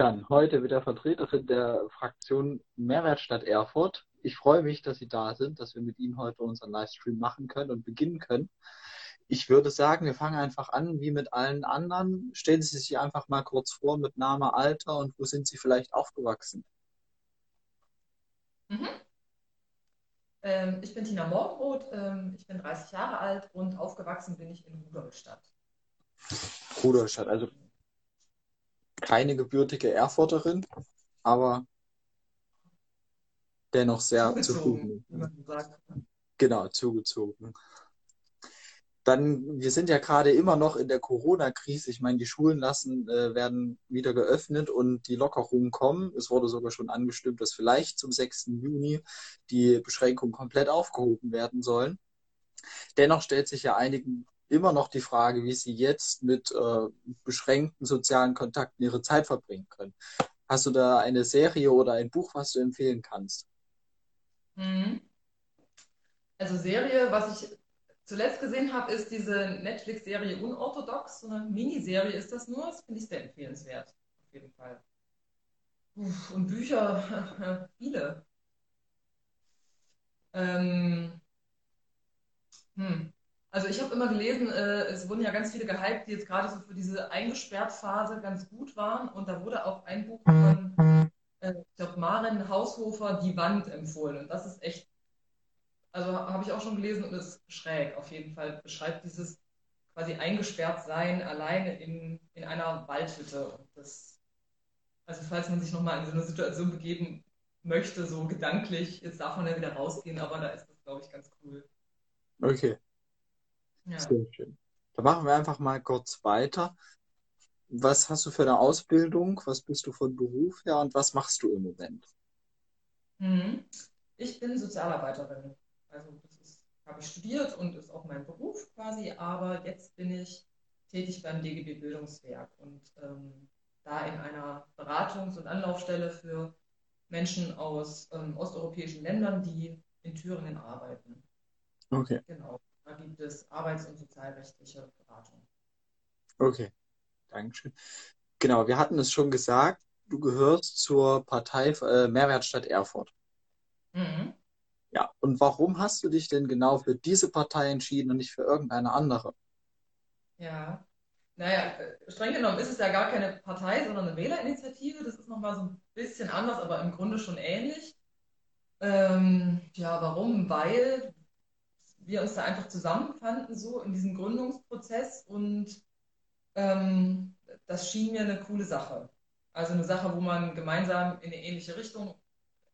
Dann heute mit der Vertreterin der Fraktion Mehrwertstadt Erfurt. Ich freue mich, dass Sie da sind, dass wir mit Ihnen heute unseren Livestream machen können und beginnen können. Ich würde sagen, wir fangen einfach an wie mit allen anderen. Stellen Sie sich einfach mal kurz vor mit Name, Alter und wo sind Sie vielleicht aufgewachsen? Mhm. Ähm, ich bin Tina Morgenroth, ähm, ich bin 30 Jahre alt und aufgewachsen bin ich in Rudolstadt. Rudolstadt, also keine gebürtige Erfurterin, aber dennoch sehr Zugezogen. Genau, zugezogen. Dann, wir sind ja gerade immer noch in der Corona-Krise. Ich meine, die Schulen lassen, äh, werden wieder geöffnet und die Lockerungen kommen. Es wurde sogar schon angestimmt, dass vielleicht zum 6. Juni die Beschränkungen komplett aufgehoben werden sollen. Dennoch stellt sich ja einigen immer noch die Frage, wie sie jetzt mit äh, beschränkten sozialen Kontakten ihre Zeit verbringen können. Hast du da eine Serie oder ein Buch, was du empfehlen kannst? Mhm. Also Serie, was ich zuletzt gesehen habe, ist diese Netflix-Serie Unorthodox. So eine Miniserie ist das nur. Das finde ich sehr empfehlenswert. Auf jeden Fall. Uff, und Bücher, viele. Ähm, hm. Also ich habe immer gelesen, äh, es wurden ja ganz viele gehypt, die jetzt gerade so für diese Eingesperrt-Phase ganz gut waren. Und da wurde auch ein Buch von, äh, ich glaube, Maren Haushofer, Die Wand empfohlen. Und das ist echt, also habe ich auch schon gelesen und ist schräg auf jeden Fall. Beschreibt dieses quasi eingesperrt sein, alleine in, in einer Waldhütte. Und das, also falls man sich nochmal in so eine Situation begeben möchte, so gedanklich, jetzt darf man ja wieder rausgehen, aber da ist das, glaube ich, ganz cool. Okay. Ja. Sehr schön. Dann machen wir einfach mal kurz weiter. Was hast du für eine Ausbildung? Was bist du von Beruf her und was machst du im Moment? Mhm. Ich bin Sozialarbeiterin. Also das habe ich studiert und ist auch mein Beruf quasi, aber jetzt bin ich tätig beim DGB Bildungswerk und ähm, da in einer Beratungs- und Anlaufstelle für Menschen aus ähm, osteuropäischen Ländern, die in Thüringen arbeiten. Okay. Genau. Da gibt es arbeits- und sozialrechtliche Beratung. Okay. Dankeschön. Genau, wir hatten es schon gesagt, du gehörst zur Partei äh, Mehrwertstadt Erfurt. Mhm. Ja, und warum hast du dich denn genau für diese Partei entschieden und nicht für irgendeine andere? Ja, naja, äh, streng genommen ist es ja gar keine Partei, sondern eine Wählerinitiative. Das ist nochmal so ein bisschen anders, aber im Grunde schon ähnlich. Ähm, ja, warum? Weil wir uns da einfach zusammenfanden, so in diesem Gründungsprozess und ähm, das schien mir eine coole Sache. Also eine Sache, wo man gemeinsam in eine ähnliche Richtung,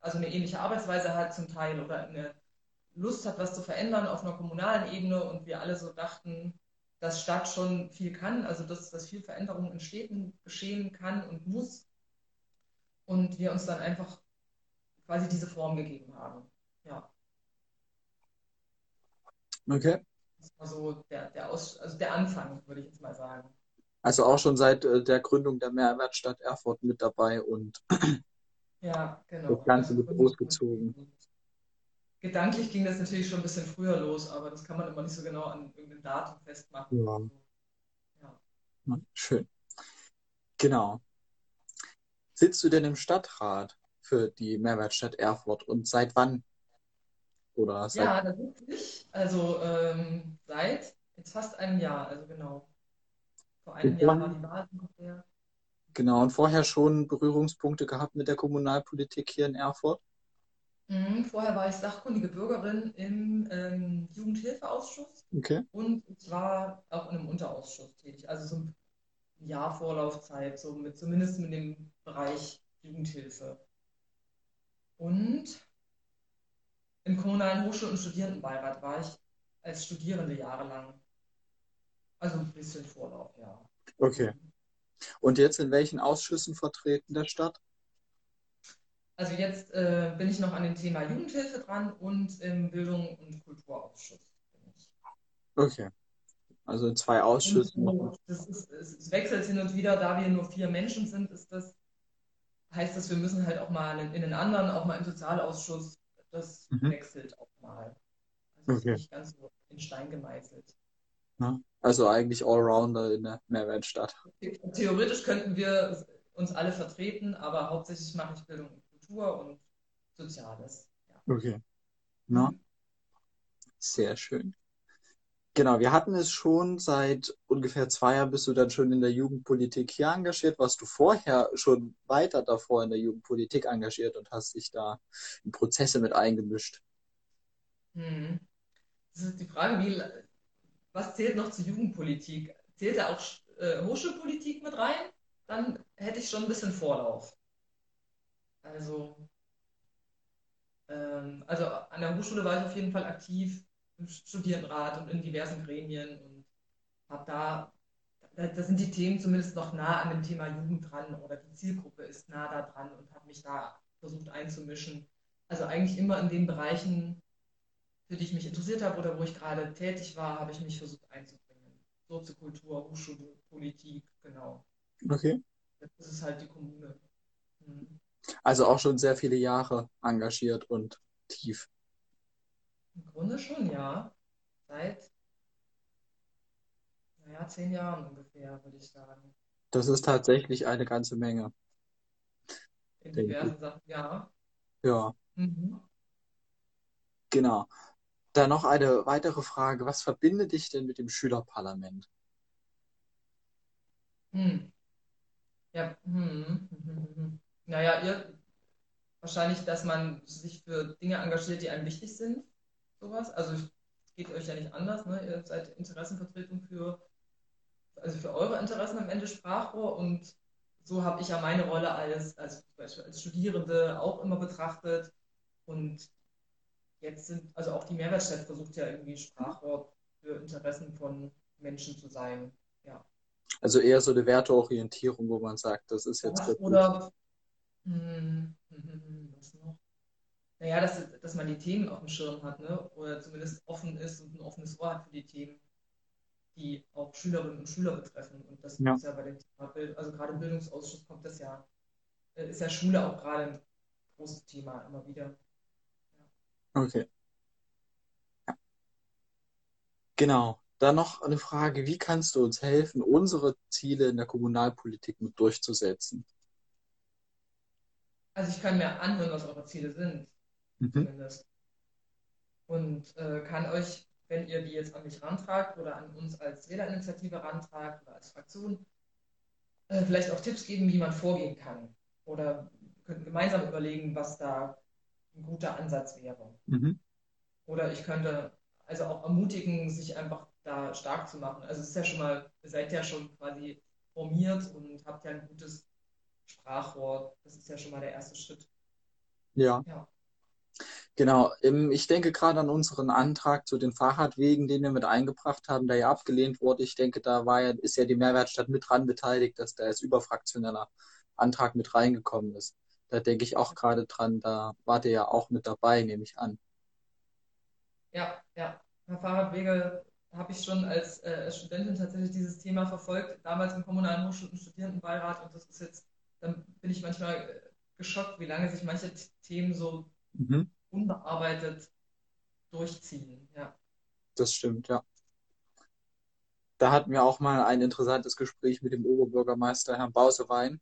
also eine ähnliche Arbeitsweise hat zum Teil oder eine Lust hat, was zu verändern auf einer kommunalen Ebene und wir alle so dachten, dass Stadt schon viel kann, also dass, dass viel Veränderung in Städten geschehen kann und muss und wir uns dann einfach quasi diese Form gegeben haben. Ja. Okay. Das war so der, der, Aus, also der Anfang, würde ich jetzt mal sagen. Also auch schon seit äh, der Gründung der Mehrwertstadt Erfurt mit dabei und Ja, genau. das Ganze Also wird großgezogen. Gedanklich ging das natürlich schon ein bisschen früher los, aber das kann man immer nicht so genau an irgendeinem Datum festmachen. Ja. Ja. Ja, Schön. Genau. Sitzt du denn im Stadtrat für die Mehrwertstadt Erfurt und seit wann? Oder seit Ja, das ist ich. Also ähm, seit jetzt fast einem Jahr, also genau. Vor einem Jahr war die Wahl ungefähr. genau und vorher schon Berührungspunkte gehabt mit der Kommunalpolitik hier in Erfurt? Mhm, vorher war ich sachkundige Bürgerin im ähm, Jugendhilfeausschuss Okay. und ich war auch in einem Unterausschuss tätig. Also so ein Jahr Vorlaufzeit, so mit zumindest mit dem Bereich Jugendhilfe. Und im kommunalen Hochschul- und Studierendenbeirat war ich als Studierende jahrelang. Also ein bisschen Vorlauf, ja. Okay. Und jetzt in welchen Ausschüssen vertreten der Stadt? Also jetzt äh, bin ich noch an dem Thema Jugendhilfe dran und im Bildung- und Kulturausschuss. bin ich. Okay. Also in zwei Ausschüssen. das ist, es, wechselt hin und wieder, da wir nur vier Menschen sind, ist das, heißt das, wir müssen halt auch mal in den anderen, auch mal im Sozialausschuss, das Mhm. wechselt auch mal. Also es ist Okay. nicht ganz so in Stein gemeißelt. Ja. Also eigentlich Allrounder in der Mehrwertstadt. Theoretisch könnten wir uns alle vertreten, aber hauptsächlich mache ich Bildung und Kultur und Soziales. Ja. Okay. Na? Mhm. Sehr schön. Genau, wir hatten es schon seit ungefähr zwei Jahren bist du dann schon in der Jugendpolitik hier engagiert. Warst du vorher schon weiter davor in der Jugendpolitik engagiert und hast dich da in Prozesse mit eingemischt? Hm. Das ist die Frage, wie, was zählt noch zur Jugendpolitik? Zählt da auch äh, Hochschulpolitik mit rein? Dann hätte ich schon ein bisschen Vorlauf. Also, ähm, also an der Hochschule war ich auf jeden Fall aktiv Studierendenrat und in diversen Gremien und habe da, da, sind die Themen zumindest noch nah an dem Thema Jugend dran oder die Zielgruppe ist nah da dran und habe mich da versucht einzumischen. Also eigentlich immer in den Bereichen, für die ich mich interessiert habe oder wo ich gerade tätig war, habe ich mich versucht einzubringen. Soziokultur, Hochschule, Politik, genau. Okay. Das ist halt die Kommune. Mhm. Also auch schon sehr viele Jahre engagiert und tief. Im Grunde schon, ja. Seit, naja, zehn Jahren ungefähr, würde ich sagen. Das ist tatsächlich eine ganze Menge. In diversen Sachen, ja. Ja. Mhm. Genau. Dann noch eine weitere Frage. Was verbindet dich denn mit dem Schülerparlament? Hm. Ja, hm. Naja, ihr, wahrscheinlich, dass man sich für Dinge engagiert, die einem wichtig sind sowas. Also es geht euch ja nicht anders, ne? Ihr seid Interessenvertretung für, also für eure Interessen am Ende Sprachrohr und so habe ich ja meine Rolle als, als, als Studierende auch immer betrachtet. Und jetzt sind, also auch die Mehrwertstadt versucht ja irgendwie Sprachrohr für Interessen von Menschen zu sein. Ja. Also eher so eine Werteorientierung, wo man sagt, das ist jetzt. Ja, oder hm, hm, hm, was noch? Naja, dass, dass man die Themen auf dem Schirm hat, ne? oder zumindest offen ist und ein offenes Ohr hat für die Themen, die auch Schülerinnen und Schüler betreffen. Und das ja. ist ja bei dem Thema Bild, also gerade im Bildungsausschuss kommt das ja, äh, ist ja Schule auch gerade ein großes Thema immer wieder. Ja. Okay. Ja. Genau. Dann noch eine Frage, wie kannst du uns helfen, unsere Ziele in der Kommunalpolitik mit durchzusetzen? Also ich kann mir anhören, was eure Ziele sind mhm. zumindest. Und äh, kann euch, wenn ihr die jetzt an mich rantragt oder an uns als Wählerinitiative rantragt oder als Fraktion, äh, vielleicht auch Tipps geben, wie man vorgehen kann. Oder könnten gemeinsam überlegen, was da ein guter Ansatz wäre. Mhm. Oder ich könnte also auch ermutigen, sich einfach da stark zu machen. Also es ist ja schon mal, ihr seid ja schon quasi formiert und habt ja ein gutes Sprachrohr. Das ist ja schon mal der erste Schritt. Ja. ja. Genau, ich denke gerade an unseren Antrag zu den Fahrradwegen, den wir mit eingebracht haben, der ja abgelehnt wurde. Ich denke, da war ja, ist ja die Mehrwertstadt mit dran beteiligt, dass da als überfraktioneller Antrag mit reingekommen ist. Da denke ich auch gerade dran, da wart ihr ja auch mit dabei, nehme ich an. Ja, ja. Fahrradwege habe ich schon als, äh, Studentin tatsächlich dieses Thema verfolgt, damals im Kommunalen Hochschul- und Studierendenbeirat. Und das ist jetzt, dann bin ich manchmal äh, geschockt, wie lange sich manche Themen so mhm. Unbearbeitet durchziehen. Ja. Das stimmt, ja. Da hatten wir auch mal ein interessantes Gespräch mit dem Oberbürgermeister Herrn Bausewein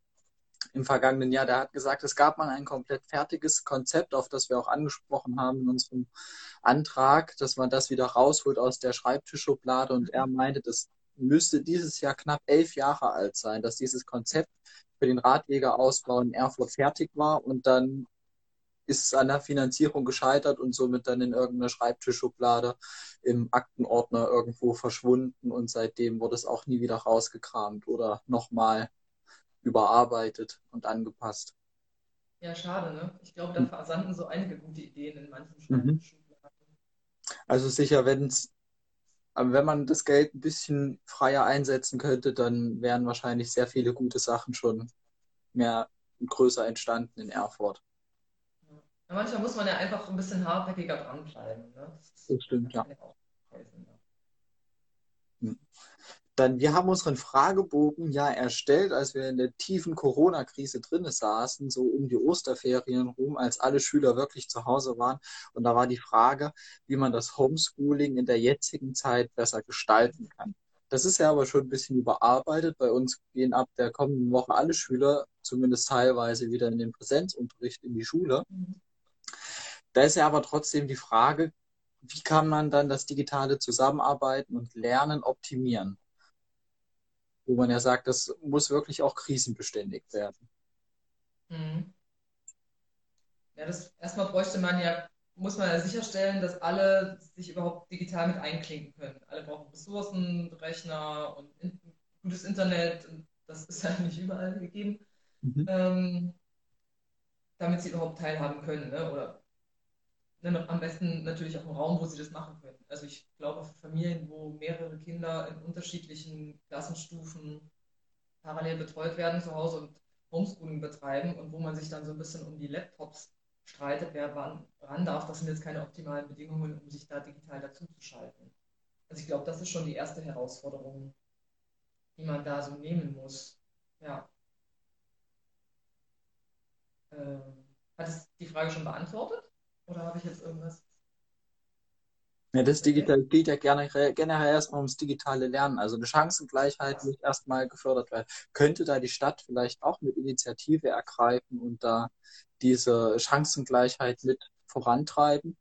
im vergangenen Jahr. Der hat gesagt, es gab mal ein komplett fertiges Konzept, auf das wir auch angesprochen haben in unserem Antrag, dass man das wieder rausholt aus der Schreibtischschublade. Und er meinte, das müsste dieses Jahr knapp elf Jahre alt sein, dass dieses Konzept für den Radwegerausbau in Erfurt fertig war und dann ist es an der Finanzierung gescheitert und somit dann in irgendeiner Schreibtischschublade im Aktenordner irgendwo verschwunden und seitdem wurde es auch nie wieder rausgekramt oder nochmal überarbeitet und angepasst. Ja, schade, ne? Ich glaube, da versanden so einige gute Ideen in manchen mhm. Schreibtischschubladen. Also sicher, wenn es wenn man das Geld ein bisschen freier einsetzen könnte, dann wären wahrscheinlich sehr viele gute Sachen schon mehr und größer entstanden in Erfurt. Manchmal muss man ja einfach ein bisschen hartnäckiger dranbleiben. Ne? Das, das stimmt, ja. Hm. Dann, wir haben unseren Fragebogen ja erstellt, als wir in der tiefen Corona-Krise drin saßen, so um die Osterferien rum, als alle Schüler wirklich zu Hause waren. Und da war die Frage, wie man das Homeschooling in der jetzigen Zeit besser gestalten kann. Das ist ja aber schon ein bisschen überarbeitet. Bei uns gehen ab der kommenden Woche alle Schüler, zumindest teilweise, wieder in den Präsenzunterricht in die Schule. Mhm. Da ist ja aber trotzdem die Frage, wie kann man dann das digitale Zusammenarbeiten und Lernen optimieren? Wo man ja sagt, das muss wirklich auch krisenbeständig werden. Mhm. Ja, das erstmal bräuchte man ja muss man ja sicherstellen, dass alle sich überhaupt digital mit einklinken können. Alle brauchen Ressourcen, Rechner und in, gutes Internet. Und das ist ja nicht überall gegeben. Mhm. Ähm, damit sie überhaupt teilhaben können. Ne? Oder ne, am besten natürlich auch einen Raum, wo sie das machen können. Also ich glaube, für Familien, wo mehrere Kinder in unterschiedlichen Klassenstufen parallel betreut werden zu Hause und Homeschooling betreiben und wo man sich dann so ein bisschen um die Laptops streitet, wer wann ran darf. Das sind jetzt keine optimalen Bedingungen, um sich da digital dazuzuschalten. Also ich glaube, das ist schon die erste Herausforderung, die man da so nehmen muss. Ja. Ähm, hat es die Frage schon beantwortet? Oder habe ich jetzt irgendwas? Ja, das Digital geht ja gerne, generell erstmal ums digitale Lernen. Also eine Chancengleichheit muss erstmal gefördert werden. Könnte da die Stadt vielleicht auch mit Initiative ergreifen und da diese Chancengleichheit mit vorantreiben,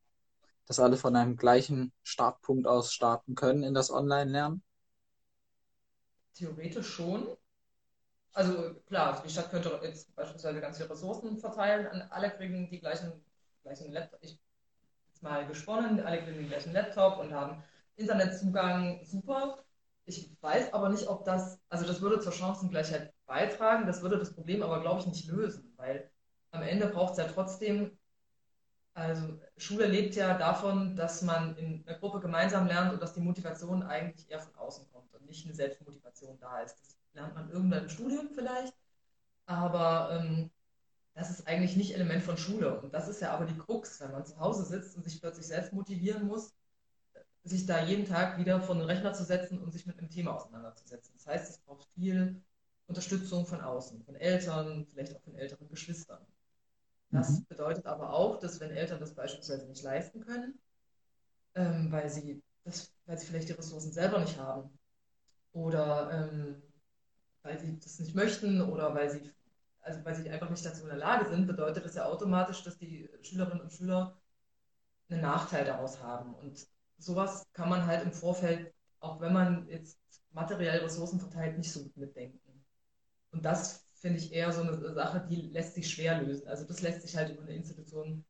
dass alle von einem gleichen Startpunkt aus starten können in das Online-Lernen? Theoretisch schon. Also klar, die Stadt könnte jetzt beispielsweise ganz viele Ressourcen verteilen alle kriegen die gleichen, gleichen Laptop. Ich jetzt mal gesponnen, alle kriegen den gleichen Laptop und haben Internetzugang, super. Ich weiß aber nicht, ob das, also das würde zur Chancengleichheit beitragen, das würde das Problem aber, glaube ich, nicht lösen, weil am Ende braucht es ja trotzdem, also Schule lebt ja davon, dass man in einer Gruppe gemeinsam lernt und dass die Motivation eigentlich eher von außen kommt und nicht eine Selbstmotivation da ist. Das lernt man irgendwann im Studium vielleicht, aber ähm, das ist eigentlich nicht Element von Schule. Und das ist ja aber die Krux, wenn man zu Hause sitzt und sich plötzlich selbst motivieren muss, sich da jeden Tag wieder vor den Rechner zu setzen und sich mit einem Thema auseinanderzusetzen. Das heißt, es braucht viel Unterstützung von außen, von Eltern, vielleicht auch von älteren Geschwistern. Das mhm. bedeutet aber auch, dass wenn Eltern das beispielsweise nicht leisten können, ähm, weil, sie das, weil sie vielleicht die Ressourcen selber nicht haben oder ähm, weil sie das nicht möchten oder weil sie, also weil sie einfach nicht dazu in der Lage sind, bedeutet das ja automatisch, dass die Schülerinnen und Schüler einen Nachteil daraus haben. Und sowas kann man halt im Vorfeld, auch wenn man jetzt materiell Ressourcen verteilt, nicht so gut mitdenken. Und das finde ich eher so eine Sache, die lässt sich schwer lösen. Also das lässt sich halt über eine Institution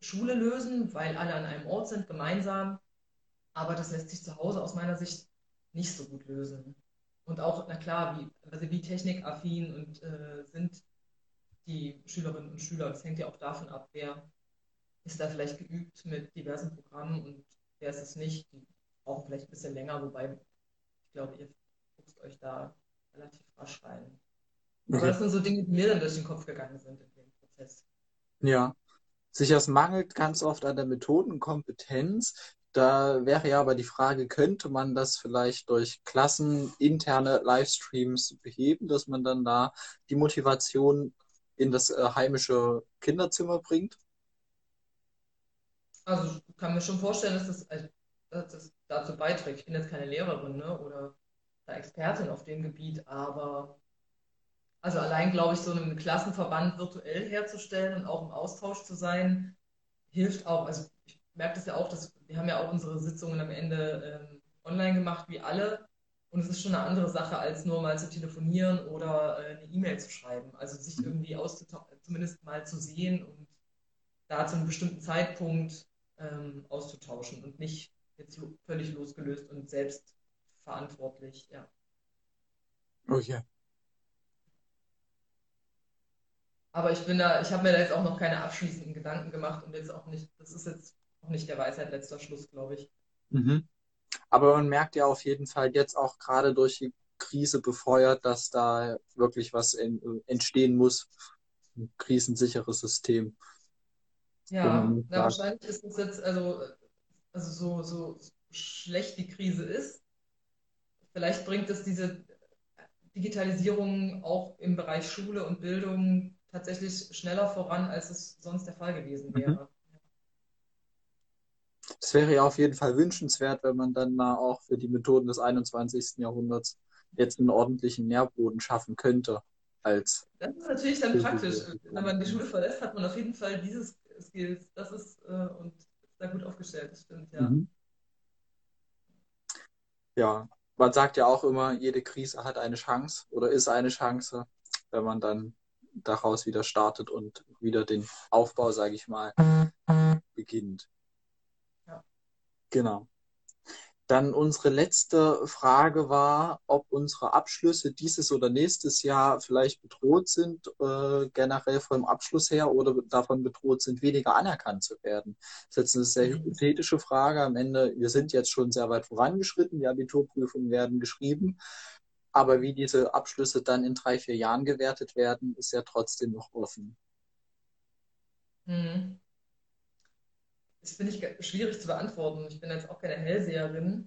Schule lösen, weil alle an einem Ort sind, gemeinsam. Aber das lässt sich zu Hause aus meiner Sicht nicht so gut lösen. Und auch, na klar, wie, also wie technikaffin und äh, sind die Schülerinnen und Schüler. Das hängt ja auch davon ab, wer ist da vielleicht geübt mit diversen Programmen und wer ist es nicht. Die brauchen vielleicht ein bisschen länger, wobei ich glaube, ihr guckt euch da relativ rasch rein. Aber das sind so Dinge, die mir dann durch den Kopf gegangen sind in dem Prozess. Ja. Sicher, mangelt ganz oft an der Methodenkompetenz. Da wäre ja aber die Frage, könnte man das vielleicht durch klasseninterne Livestreams beheben, dass man dann da die Motivation in das äh, heimische Kinderzimmer bringt? Also ich kann mir schon vorstellen, dass das, also, dass das dazu beiträgt. Ich bin jetzt keine Lehrerin ne, oder Expertin auf dem Gebiet, aber also allein, glaube ich, so einen Klassenverband virtuell herzustellen und auch im Austausch zu sein, hilft auch. Also ich merke das ja auch, dass wir haben ja auch unsere Sitzungen am Ende ähm, online gemacht, wie alle. Und es ist schon eine andere Sache, als nur mal zu telefonieren oder äh, eine E-Mail zu schreiben. Also sich irgendwie auszutauschen, zumindest mal zu sehen und da zu einem bestimmten Zeitpunkt ähm, auszutauschen und nicht jetzt lo völlig losgelöst und selbst verantwortlich, ja. Okay. Aber ich bin da, ich habe mir da jetzt auch noch keine abschließenden Gedanken gemacht und jetzt auch nicht, das ist jetzt auch nicht der Weisheit letzter Schluss, glaube ich. Mhm. Aber man merkt ja auf jeden Fall jetzt auch gerade durch die Krise befeuert, dass da wirklich was in, entstehen muss. Ein krisensicheres System. Ja, na, wahrscheinlich ist es jetzt, also, also so, so schlecht die Krise ist, vielleicht bringt es diese Digitalisierung auch im Bereich Schule und Bildung tatsächlich schneller voran, als es sonst der Fall gewesen mhm. wäre. Es wäre ja auf jeden Fall wünschenswert, wenn man dann mal auch für die Methoden des 21. Jahrhunderts jetzt einen ordentlichen Nährboden schaffen könnte. Als das ist natürlich dann praktisch. Wenn man die Schule verlässt, hat man auf jeden Fall dieses Skills. Das ist äh, und ist da gut aufgestellt, das stimmt, ja. Mhm. Ja, man sagt ja auch immer, jede Krise hat eine Chance oder ist eine Chance, wenn man dann daraus wieder startet und wieder den Aufbau, sage ich mal, beginnt. Genau. Dann unsere letzte Frage war, ob unsere Abschlüsse dieses oder nächstes Jahr vielleicht bedroht sind, äh, generell vom Abschluss her, oder davon bedroht sind, weniger anerkannt zu werden. Das ist jetzt eine sehr mhm. hypothetische Frage. Am Ende, wir sind jetzt schon sehr weit vorangeschritten, die Abiturprüfungen werden geschrieben. Aber wie diese Abschlüsse dann in drei, vier Jahren gewertet werden, ist ja trotzdem noch offen. Mhm. Das finde ich schwierig zu beantworten. Ich bin jetzt auch keine Hellseherin.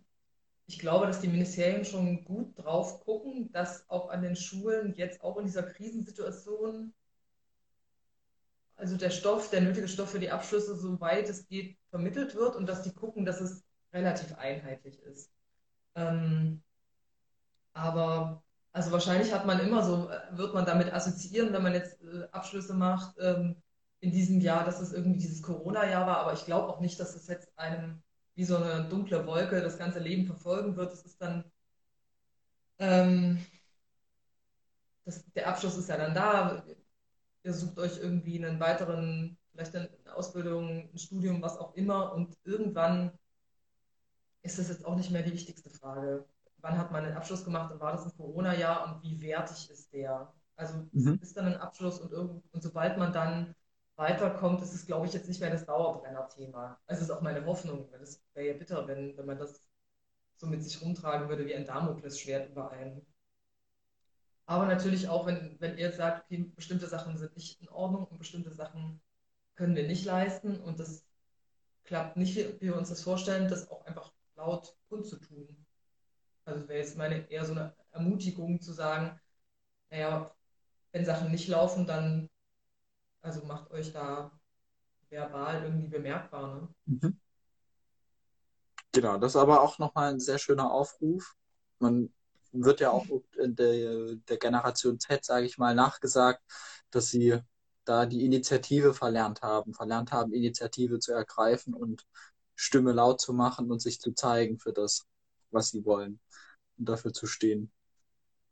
Ich glaube, dass die Ministerien schon gut drauf gucken, dass auch an den Schulen jetzt auch in dieser Krisensituation, also der Stoff, der nötige Stoff für die Abschlüsse, soweit es geht, vermittelt wird und dass die gucken, dass es relativ einheitlich ist. Ähm, aber also wahrscheinlich hat man immer so, wird man damit assoziieren, wenn man jetzt äh, Abschlüsse macht, ähm, in diesem Jahr, dass es irgendwie dieses Corona-Jahr war, aber ich glaube auch nicht, dass es jetzt einem wie so eine dunkle Wolke das ganze Leben verfolgen wird. Es ist dann, ähm, das, der Abschluss ist ja dann da. Ihr sucht euch irgendwie einen weiteren, vielleicht eine Ausbildung, ein Studium, was auch immer. Und irgendwann ist das jetzt auch nicht mehr die wichtigste Frage. Wann hat man den Abschluss gemacht und war das ein Corona-Jahr und wie wertig ist der? Also mhm. ist dann ein Abschluss und, irgend, und sobald man dann weiterkommt, ist es, glaube ich, jetzt nicht mehr das Dauerbrenner-Thema. Also ist auch meine Hoffnung, weil es wäre ja bitter, wenn, wenn man das so mit sich rumtragen würde wie ein Damoklesschwert über einen. Aber natürlich auch, wenn, wenn ihr sagt, okay, bestimmte Sachen sind nicht in Ordnung und bestimmte Sachen können wir nicht leisten und das klappt nicht, wie wir uns das vorstellen, das auch einfach laut kundzutun. Also wäre jetzt meine eher so eine Ermutigung zu sagen, naja, wenn Sachen nicht laufen, dann also macht euch da verbal irgendwie bemerkbar. Ne? Mhm. Genau, das ist aber auch nochmal ein sehr schöner Aufruf. Man wird ja auch in der, der Generation Z, sage ich mal, nachgesagt, dass sie da die Initiative verlernt haben, verlernt haben, Initiative zu ergreifen und Stimme laut zu machen und sich zu zeigen für das, was sie wollen und dafür zu stehen.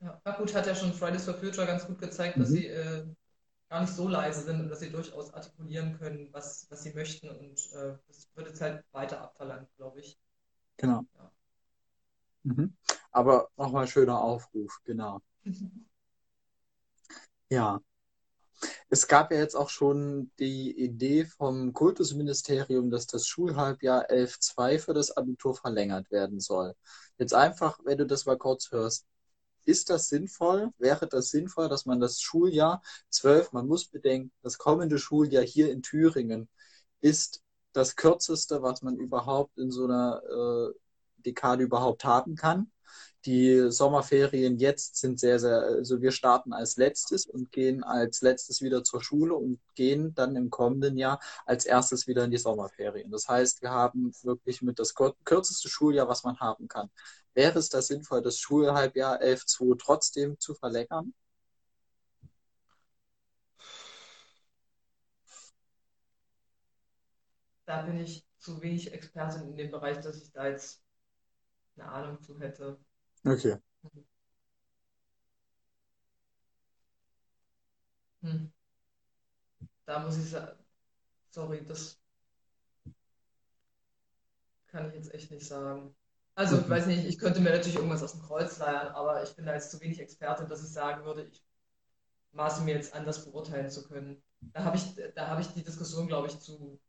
Ja, gut, hat ja schon Fridays for Future ganz gut gezeigt, mhm. dass sie äh, gar nicht so leise sind und dass sie durchaus artikulieren können, was, was sie möchten. Und äh, das wird jetzt halt weiter abverlangt, glaube ich. Genau. Ja. Mhm. Aber nochmal schöner Aufruf, genau. ja. Es gab ja jetzt auch schon die Idee vom Kultusministerium, dass das Schulhalbjahr 11.2 für das Abitur verlängert werden soll. Jetzt einfach, wenn du das mal kurz hörst, ist das sinnvoll? Wäre das sinnvoll, dass man das Schuljahr 12, man muss bedenken, das kommende Schuljahr hier in Thüringen ist das kürzeste, was man überhaupt in so einer äh, Dekade überhaupt haben kann. Die Sommerferien jetzt sind sehr, sehr, also wir starten als letztes und gehen als letztes wieder zur Schule und gehen dann im kommenden Jahr als erstes wieder in die Sommerferien. Das heißt, wir haben wirklich mit das kürzeste Schuljahr, was man haben kann. Wäre es da sinnvoll, das Schulhalbjahr 11.2 trotzdem zu verlängern? Da bin ich zu wenig Expertin in dem Bereich, dass ich da jetzt eine Ahnung zu hätte. Okay. Hm. Da muss ich sagen, sorry, das kann ich jetzt echt nicht sagen. Also, ich weiß nicht, ich könnte mir natürlich irgendwas aus dem Kreuz leiern, aber ich bin da jetzt zu wenig Experte, dass ich sagen würde, ich maße mir jetzt an, das beurteilen zu können. Da habe ich, da ich die Diskussion, glaube ich, zu,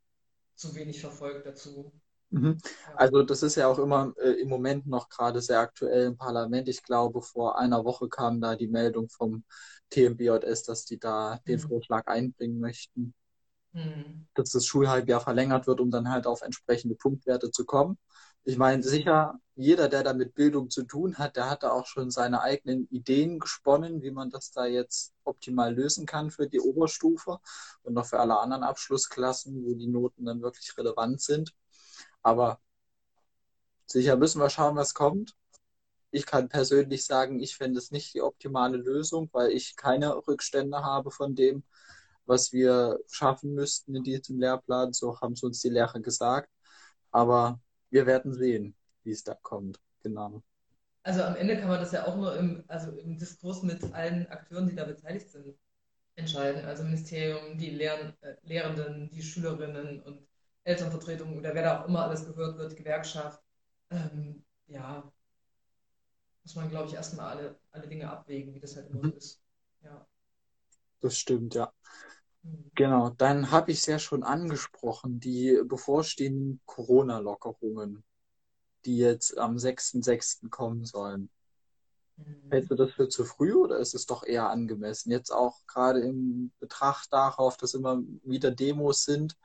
zu wenig verfolgt dazu. Mhm. Also das ist ja auch immer äh, im Moment noch gerade sehr aktuell im Parlament. Ich glaube, vor einer Woche kam da die Meldung vom TMBJS, dass die da den mhm. Vorschlag einbringen möchten, mhm. dass das Schulhalbjahr verlängert wird, um dann halt auf entsprechende Punktwerte zu kommen. Ich meine, sicher, jeder, der da mit Bildung zu tun hat, der hat da auch schon seine eigenen Ideen gesponnen, wie man das da jetzt optimal lösen kann für die Oberstufe und noch für alle anderen Abschlussklassen, wo die Noten dann wirklich relevant sind. Aber sicher müssen wir schauen, was kommt. Ich kann persönlich sagen, ich fände es nicht die optimale Lösung, weil ich keine Rückstände habe von dem, was wir schaffen müssten in diesem Lehrplan. So haben es uns die Lehrer gesagt. Aber wir werden sehen, wie es da kommt. Genau. Also am Ende kann man das ja auch nur im, also im Diskurs mit allen Akteuren, die da beteiligt sind, entscheiden. Also Ministerium, die Lehr äh, Lehrenden, die Schülerinnen und Elternvertretungen oder wer da auch immer alles gehört wird, Gewerkschaft. Ähm, ja, muss man, glaube ich, erstmal alle, alle Dinge abwägen, wie das halt immer so mhm. ist. Ja. Das stimmt, ja. Mhm. Genau, dann habe ich es ja schon angesprochen, die bevorstehenden Corona-Lockerungen, die jetzt am 6.6. kommen sollen. Mhm. Hältst du das für zu früh oder ist es doch eher angemessen? Jetzt auch gerade im Betracht darauf, dass immer wieder Demos sind,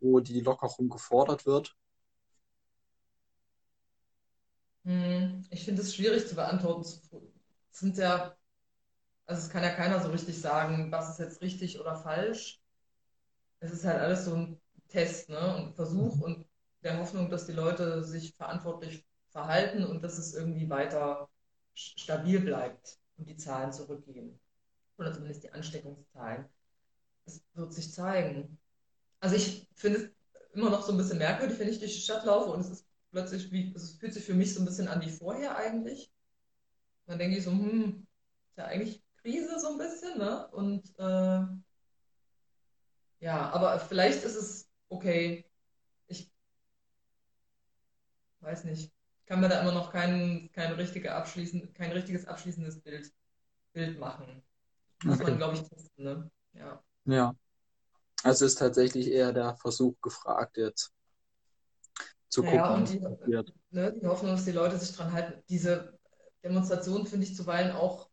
wo die Lockerung gefordert wird. Mhm. Ich finde es schwierig zu beantworten. Es sind ja also es kann ja keiner so richtig sagen, was ist jetzt richtig oder falsch. Es ist halt alles so ein Test, ne? Und Versuch mhm. und der Hoffnung, dass die Leute sich verantwortlich verhalten und dass es irgendwie weiter stabil bleibt und die Zahlen zurückgehen. Oder zumindest die Ansteckungszahlen. Es wird sich zeigen. Also ich finde es immer noch so ein bisschen merkwürdig, wenn ich durch die Stadt laufe und es ist plötzlich wie, es fühlt sich für mich so ein bisschen an wie vorher eigentlich. Dann denke ich so, hm, ist ja eigentlich Krise so ein bisschen, ne? Und äh, ja, aber vielleicht ist es okay. Ich weiß nicht. Ich kann mir da immer noch kein, kein, richtige abschließend, kein richtiges abschließendes Bild, Bild machen. Muss okay. man, glaube ich, testen, ne? Ja. Ja. Also ist tatsächlich eher der Versuch gefragt jetzt zu gucken. Ja, und die, ne, die Hoffnung, dass die Leute sich dran halten. Diese Demonstration finde ich zuweilen auch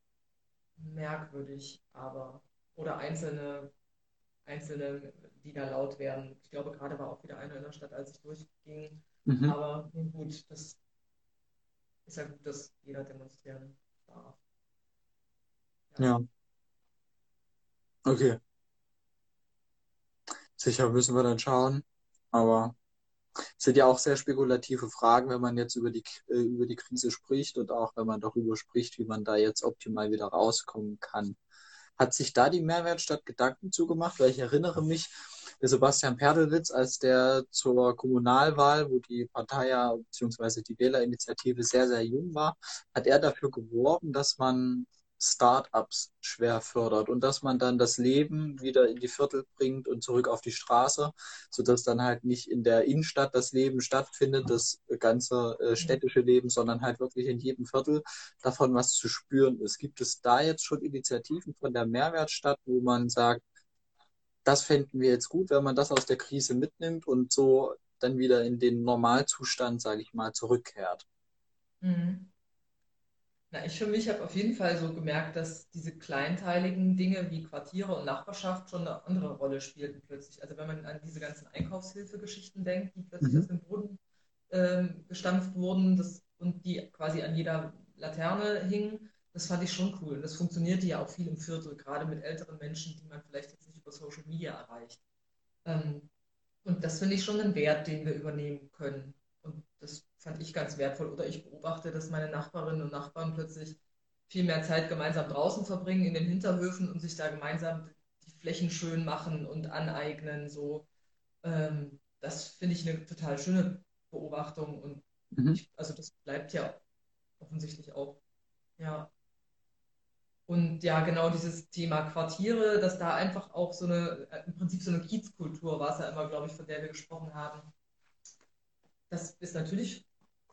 merkwürdig, aber oder einzelne, einzelne, die da laut werden. Ich glaube, gerade war auch wieder einer in der Stadt, als ich durchging. Mhm. Aber gut, das ist ja gut, dass jeder demonstrieren darf. Ja. ja. Okay. Sicher müssen wir dann schauen, aber es sind ja auch sehr spekulative Fragen, wenn man jetzt über die, äh, über die Krise spricht und auch wenn man darüber spricht, wie man da jetzt optimal wieder rauskommen kann. Hat sich da die Mehrwertstadt Gedanken zugemacht? Weil ich erinnere mich, der Sebastian Perdelwitz, als der zur Kommunalwahl, wo die Partei ja, beziehungsweise die Wählerinitiative sehr, sehr jung war, hat er dafür geworben, dass man Startups schwer fördert und dass man dann das Leben wieder in die Viertel bringt und zurück auf die Straße, sodass dann halt nicht in der Innenstadt das Leben stattfindet, das ganze äh, städtische Leben, sondern halt wirklich in jedem Viertel davon was zu spüren ist. Gibt es da jetzt schon Initiativen von der Mehrwertstadt, wo man sagt, das fänden wir jetzt gut, wenn man das aus der Krise mitnimmt und so dann wieder in den Normalzustand, sage ich mal, zurückkehrt? Mhm. Na, ich für mich habe auf jeden Fall so gemerkt, dass diese kleinteiligen Dinge wie Quartiere und Nachbarschaft schon eine andere Rolle spielten plötzlich. Also wenn man an diese ganzen Einkaufshilfegeschichten denkt, die plötzlich mhm. aus dem Boden ähm, gestampft wurden das, und die quasi an jeder Laterne hingen, das fand ich schon cool. Und das funktionierte ja auch viel im Viertel, gerade mit älteren Menschen, die man vielleicht jetzt nicht über Social Media erreicht. Ähm, und das finde ich schon einen Wert, den wir übernehmen können. Und das fand ich ganz wertvoll. Oder ich beobachte, dass meine Nachbarinnen und Nachbarn plötzlich viel mehr Zeit gemeinsam draußen verbringen, in den Hinterhöfen und sich da gemeinsam die Flächen schön machen und aneignen. So, ähm, das finde ich eine total schöne Beobachtung. Und mhm. ich, also das bleibt ja offensichtlich auch. Ja. Und ja, genau dieses Thema Quartiere, dass da einfach auch so eine, äh, im Prinzip so eine Kiezkultur war es ja immer, glaube ich, von der wir gesprochen haben. Das ist natürlich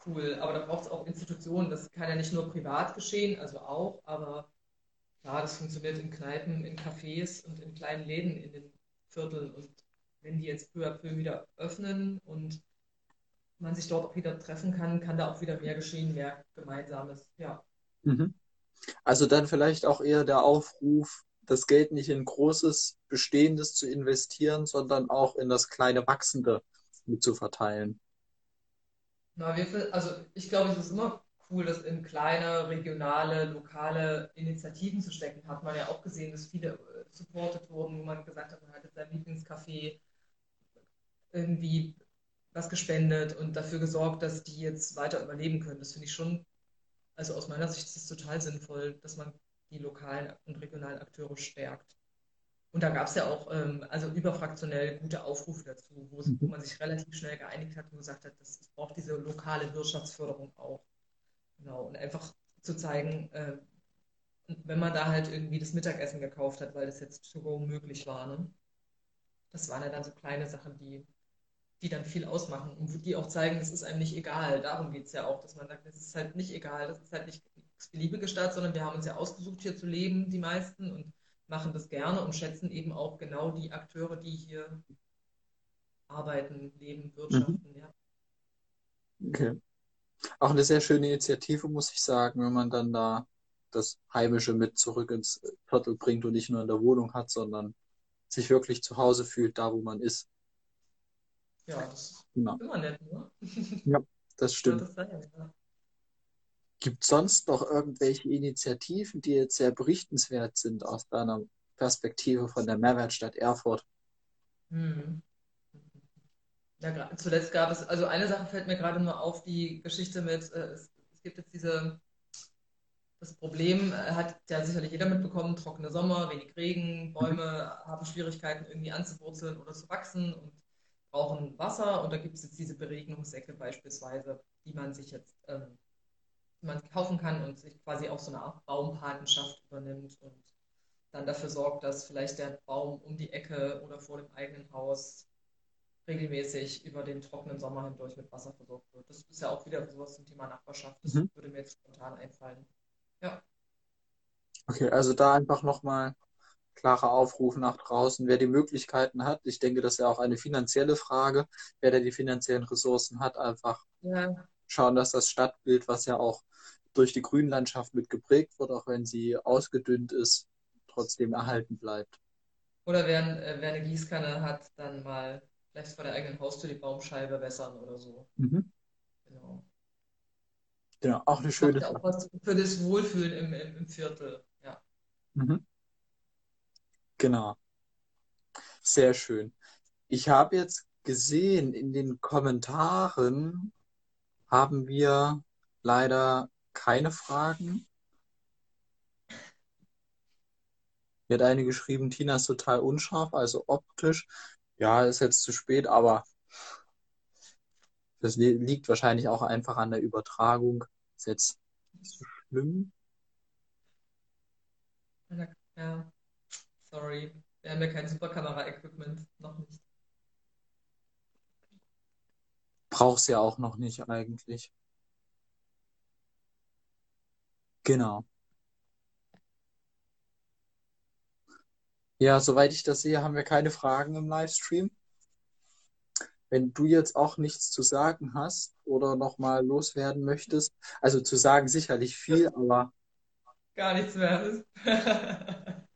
cool. Aber da braucht es auch Institutionen. Das kann ja nicht nur privat geschehen, also auch, aber klar, das funktioniert in Kneipen, in Cafés und in kleinen Läden in den Vierteln. Und wenn die jetzt peu à peu wieder öffnen und man sich dort auch wieder treffen kann, kann da auch wieder mehr geschehen, mehr Gemeinsames. Ja. Mhm. Also dann vielleicht auch eher der Aufruf, das Geld nicht in großes Bestehendes zu investieren, sondern auch in das kleine Wachsende mit zu verteilen. Na, wir, also ich glaube, es ist immer cool, das in kleine, regionale, lokale Initiativen zu stecken. Hat man ja auch gesehen, dass viele äh, supported wurden, wo man gesagt hat, man hat jetzt sein Lieblingscafé irgendwie was gespendet und dafür gesorgt, dass die jetzt weiter überleben können. Das finde ich schon, also aus meiner Sicht ist es total sinnvoll, dass man die lokalen und regionalen Akteure stärkt. Und da gab es ja auch ähm, also überfraktionell gute Aufrufe dazu, wo, wo, man sich relativ schnell geeinigt hat und gesagt hat, das braucht diese lokale Wirtschaftsförderung auch. Genau. Und einfach zu zeigen, äh, wenn man da halt irgendwie das Mittagessen gekauft hat, weil das jetzt to go möglich war. Ne? Das waren ja dann so kleine Sachen, die, die dann viel ausmachen und die auch zeigen, es ist einem nicht egal. Darum geht es ja auch, dass man sagt, es ist halt nicht egal, das ist halt nicht beliebige Stadt, sondern wir haben uns ja ausgesucht, hier zu leben, die meisten, und machen das gerne und schätzen eben auch genau die Akteure, die hier arbeiten, leben, wirtschaften. Mhm. Ja. Okay. Auch eine sehr schöne Initiative, muss ich sagen, wenn man dann da das Heimische mit zurück ins Viertel bringt und nicht nur in der Wohnung hat, sondern sich wirklich zu Hause fühlt, da wo man ist. Ja, das ist genau. immer nett, ne? ja, das stimmt. Gibt es sonst noch irgendwelche Initiativen, die jetzt sehr berichtenswert sind aus deiner Perspektive von der Mehrwertstadt Erfurt? Hm. Ja, zuletzt gab es, also eine Sache fällt mir gerade nur auf, die Geschichte mit, äh, es, es, gibt jetzt diese, das Problem äh, hat ja sicherlich jeder mitbekommen, trockene Sommer, wenig Regen, Bäume haben Schwierigkeiten irgendwie anzuwurzeln oder zu wachsen und brauchen Wasser und da gibt es jetzt diese Beregnungssäcke beispielsweise, die man sich jetzt, ähm, man kaufen kann und sich quasi auch so eine Art Baumpatenschaft übernimmt und dann dafür sorgt, dass vielleicht der Baum um die Ecke oder vor dem eigenen Haus regelmäßig über den trockenen Sommer hindurch mit Wasser versorgt wird. Das ist ja auch wieder sowas zum Thema Nachbarschaft. Das mhm. würde mir jetzt spontan einfallen. Ja. Okay, also da einfach nochmal klarer Aufruf nach draußen, wer die Möglichkeiten hat. Ich denke, das ist ja auch eine finanzielle Frage. Wer da die finanziellen Ressourcen hat, einfach ja. Schauen, dass das Stadtbild, was ja auch durch die Grünlandschaft mit geprägt wird, auch wenn sie ausgedünnt ist, trotzdem erhalten bleibt. Oder wer, äh, wer eine Gießkanne hat, dann mal vielleicht vor der eigenen Haustür die Baumscheibe wässern oder so. Mhm. Genau. Genau, auch eine schöne Sache. Auch was für das Wohlfühlen im, im, im Viertel, ja. Mhm. Genau. Sehr schön. Ich habe jetzt gesehen, in den Kommentaren haben wir leider keine Fragen. Mir hat eine geschrieben, Tina ist total unscharf, also optisch ja, ist jetzt zu spät, aber das liegt wahrscheinlich auch einfach an der Übertragung. Ist jetzt nicht so schlimm. Ja, sorry. Wir haben ja kein Superkamera-Equipment, noch nicht. Brauchst ja auch noch nicht eigentlich. Genau. Ja, soweit ich das sehe, haben wir keine Fragen im Livestream. Wenn du jetzt auch nichts zu sagen hast oder nochmal loswerden möchtest, also zu sagen sicherlich viel, aber. Gar nichts mehr.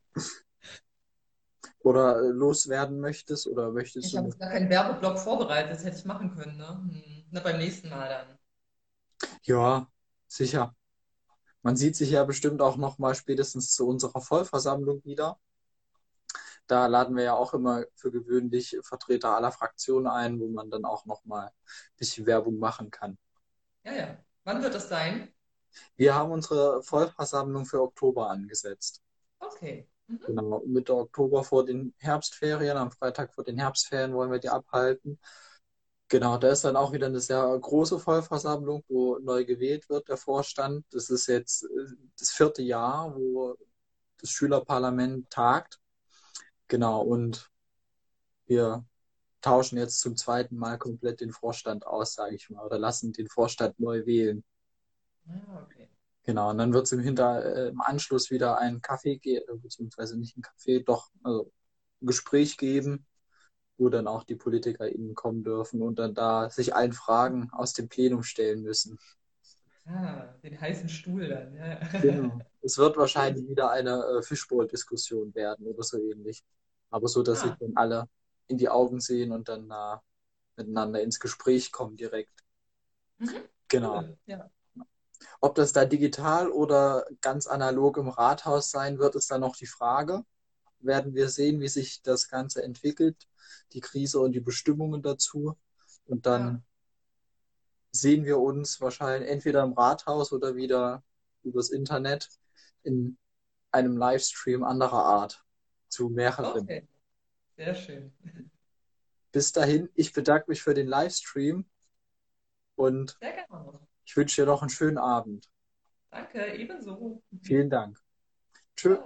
oder loswerden möchtest oder möchtest ich du. Ich habe gar keinen Werbeblock vorbereitet, das hätte ich machen können, ne? Hm. Na, beim nächsten Mal dann. Ja, sicher. Man sieht sich ja bestimmt auch nochmal spätestens zu unserer Vollversammlung wieder. Da laden wir ja auch immer für gewöhnlich Vertreter aller Fraktionen ein, wo man dann auch nochmal ein bisschen Werbung machen kann. Ja, ja. Wann wird das sein? Wir haben unsere Vollversammlung für Oktober angesetzt. Okay. Mhm. Genau, Mitte Oktober vor den Herbstferien, am Freitag vor den Herbstferien wollen wir die abhalten. Genau, da ist dann auch wieder eine sehr große Vollversammlung, wo neu gewählt wird, der Vorstand. Das ist jetzt äh, das vierte Jahr, wo das Schülerparlament tagt. Genau, und wir tauschen jetzt zum zweiten Mal komplett den Vorstand aus, sage ich mal, oder lassen den Vorstand neu wählen. Ah, okay. Genau, und dann wird es im, Hinter äh, im Anschluss wieder einen Kaffee geben, äh, beziehungsweise nicht einen Kaffee, doch also ein Gespräch geben, wo dann auch die PolitikerInnen kommen dürfen und dann da sich allen Fragen aus dem Plenum stellen müssen. Ah, den heißen Stuhl dann, ja. Genau. Es wird wahrscheinlich wieder eine äh, Fischbowl-Diskussion werden oder so ähnlich. Aber so, dass ah. sich dann alle in die Augen sehen und dann äh, miteinander ins Gespräch kommen direkt. Mhm. Genau. Ja. Ob das da digital oder ganz analog im Rathaus sein wird, ist dann noch die Frage. Werden wir sehen, wie sich das Ganze entwickelt, die Krise und die Bestimmungen dazu. Und dann Ja. sehen wir uns wahrscheinlich entweder im Rathaus oder wieder übers Internet in einem Livestream anderer Art zu mehreren. Okay, sehr schön. Bis dahin, ich bedanke mich für den Livestream und Sehr gerne. Ich wünsche dir noch einen schönen Abend. Danke, ebenso. Vielen Dank. Tschüss.